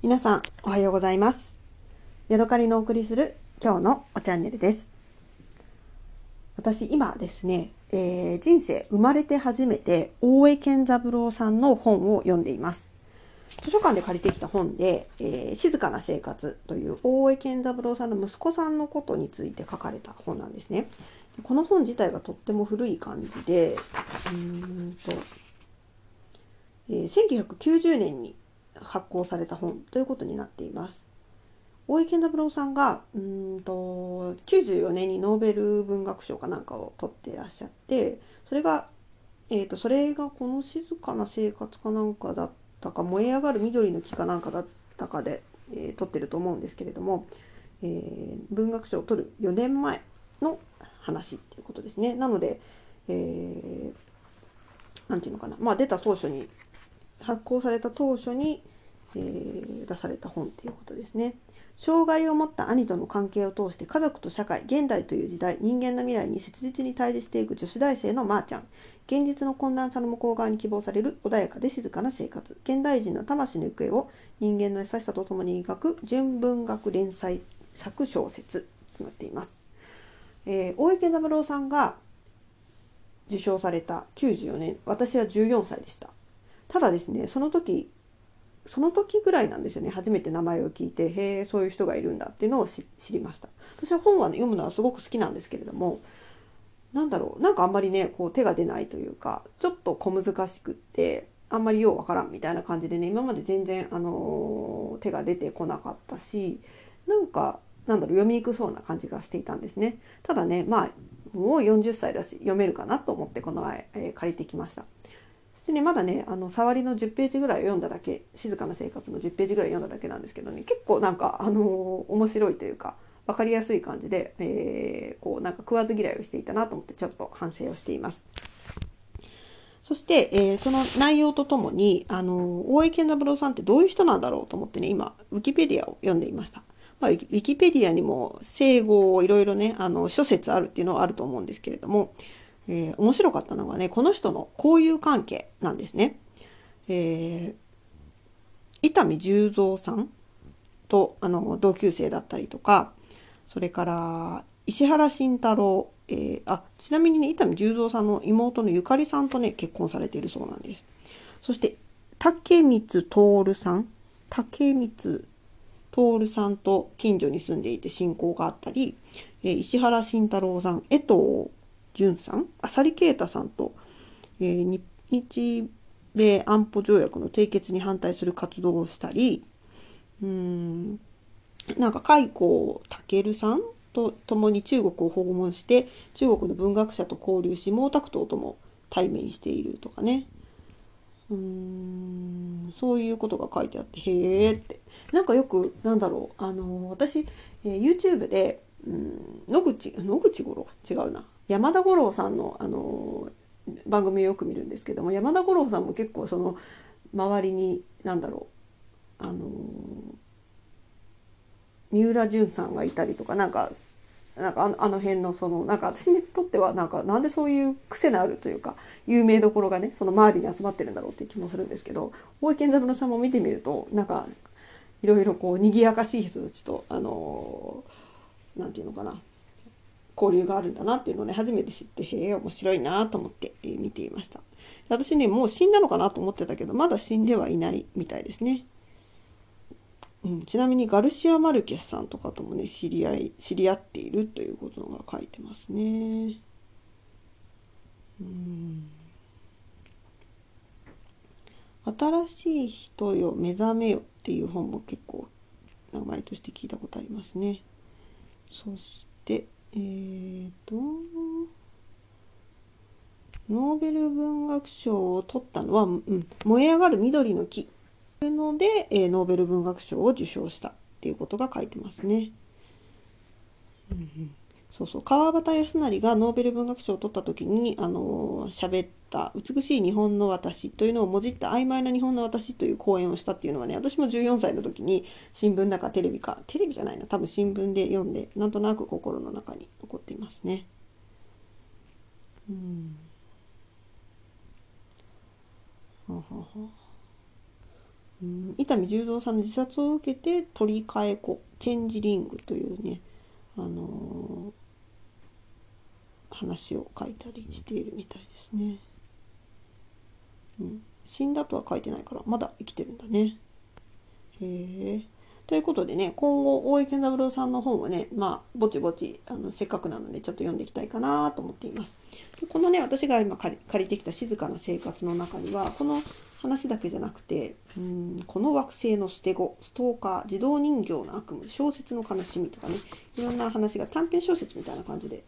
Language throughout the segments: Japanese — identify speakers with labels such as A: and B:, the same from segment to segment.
A: 皆さん、おはようございます。ヤドカリのお送りする今日のおチャンネルです。私、今ですね、えー人生生まれて初めて大江健三郎さんの本を読んでいます。図書館で借りてきた本で、えー静かな生活という大江健三郎さんの息子さんのことについて書かれた本なんですね。この本自体がとっても古い感じで、うんと、えー1990年に発行された本ということになっています。大江健三郎さんがうんと94年にノーベル文学賞かなんかを取っていらっしゃってそれが、えー、とそれがこの静かな生活かなんかだったか燃え上がる緑の木かなんかだったかで、えー取ってると思うんですけれども、えー文学賞を取る4年前の話っていうことですね。なので、えーなんていうのかな、まあ、出た当初に発行された当初に、えー出された本っていうことですね。障害を持った兄との関係を通して家族と社会現代という時代人間の未来に切実に対峙していく女子大生のまーちゃん。現実の困難さの向こう側に希望される穏やかで静かな生活。現代人の魂の行方を人間の優しさとともに描く純文学連載作小説となっています、えー大江健三郎さんが受賞された94年。私は14歳でした。ただですねその時その時ぐらいなんですよね。初めて名前を聞いてへえそういう人がいるんだっていうのを知りました。私は本は、ね、読むのはすごく好きなんですけれどもなんだろうなんかあんまりねこう手が出ないというかちょっと小難しくってあんまりようわからんみたいな感じでね今まで全然、あのー手が出てこなかったしなんかなんだろう読みにくそうな感じがしていたんですね。ただねまあもう40歳だし読めるかなと思ってこの前、えー借りてきました。そしてねまだねあの触りの10ページぐらいを読んだだけ静かな生活の10ページぐらい読んだだけなんですけどね結構なんかあのー面白いというか分かりやすい感じで、えーこうなんか食わず嫌いをしていたなと思ってちょっと反省をしています。そして、えーその内容とともに、あのー大江健三郎さんってどういう人なんだろうと思ってね今ウィキペディアを読んでいました。まあ、ウィキペディアにも整合をいろいろねあの諸説あるっていうのはあると思うんですけれども、えー面白かったのがねこの人の交友関係なんですね。えー伊丹十三さんとあの同級生だったりとかそれから石原慎太郎、えーあちなみにね伊丹十三さんの妹のゆかりさんとね結婚されているそうなんですそして竹光徹さん竹光徹さんと近所に住んでいて親交があったり、えー石原慎太郎さん江藤淳さん浅利啓太さんと、えー日米安保条約の締結に反対する活動をしたりうんなんか海光健さんと共に中国を訪問して中国の文学者と交流し毛沢東とも対面しているとかね。うんそういうことが書いてあってへえって。なんかよくなんだろうあの私、えー YouTube でうん野口野口五郎違うな。山田五郎さんのあの番組をよく見るんですけども山田五郎さんも結構その周りになんだろうあの三浦淳さんがいたりとかなんかなんかあの辺のそのなんか私にとってはなんかなんでそういう癖のあるというか有名どころがねその周りに集まってるんだろうっていう気もするんですけど大江健三郎さんも見てみるとなんかいろいろこう賑やかしい人たちとあのなんていうのかな交流があるんだなっていうのをね初めて知ってへえ面白いなと思って、え見ていました私ねもう死んだのかなと思ってたけどまだ死んではいないみたいですねうん、ちなみにガルシア・マルケスさんとかともね知り合い知り合っているということが書いてますね。うん新しい人よ目覚めよっていう本も結構名前として聞いたことありますね。そしてえーとノーベル文学賞を取ったのは、うん、燃え上がる緑の木というので、えーノーベル文学賞を受賞したっていうことが書いてますね。うんうんそうそう。川端康成がノーベル文学賞を取った時にあの喋った「美しい日本の私」というのをもじった「曖昧な日本の私」という講演をしたっていうのはね私も14歳の時に新聞だかテレビかテレビじゃないな多分新聞で読んでなんとなく心の中に残っていますね。うん。はははうん。伊丹十三さんの自殺を受けて取り替え子チェンジリングというね、あの話を書いたりしているみたいですね。うん、死んだとは書いてないからまだ生きてるんだね。へえ。ということでね、今後、大江健三郎さんの本をね、まあ、ぼちぼち、あの、せっかくなので、ちょっと読んでいきたいかなと思っています。でこのね、私が今借りてきた静かな生活の中には、この話だけじゃなくて、うん、この惑星の捨て子、ストーカー、自動人形の悪夢、小説の悲しみとかね、いろんな話が短編小説みたいな感じで、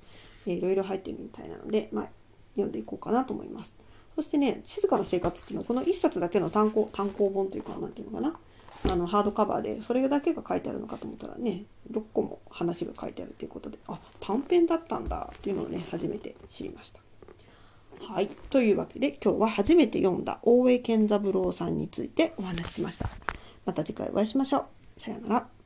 A: えーいろいろ入ってるみたいなので、まあ、読んでいこうかなと思います。そしてね、静かな生活っていうのは、この1冊だけの単行、単行本というか、なんていうのかな。あの、ハードカバーで、それだけが書いてあるのかと思ったらね、6個も話が書いてあるということで、あ、短編だったんだっていうのをね、初めて知りました。はい。というわけで、今日は初めて読んだ大江健三郎さんについてお話ししました。また次回お会いしましょう。さようなら。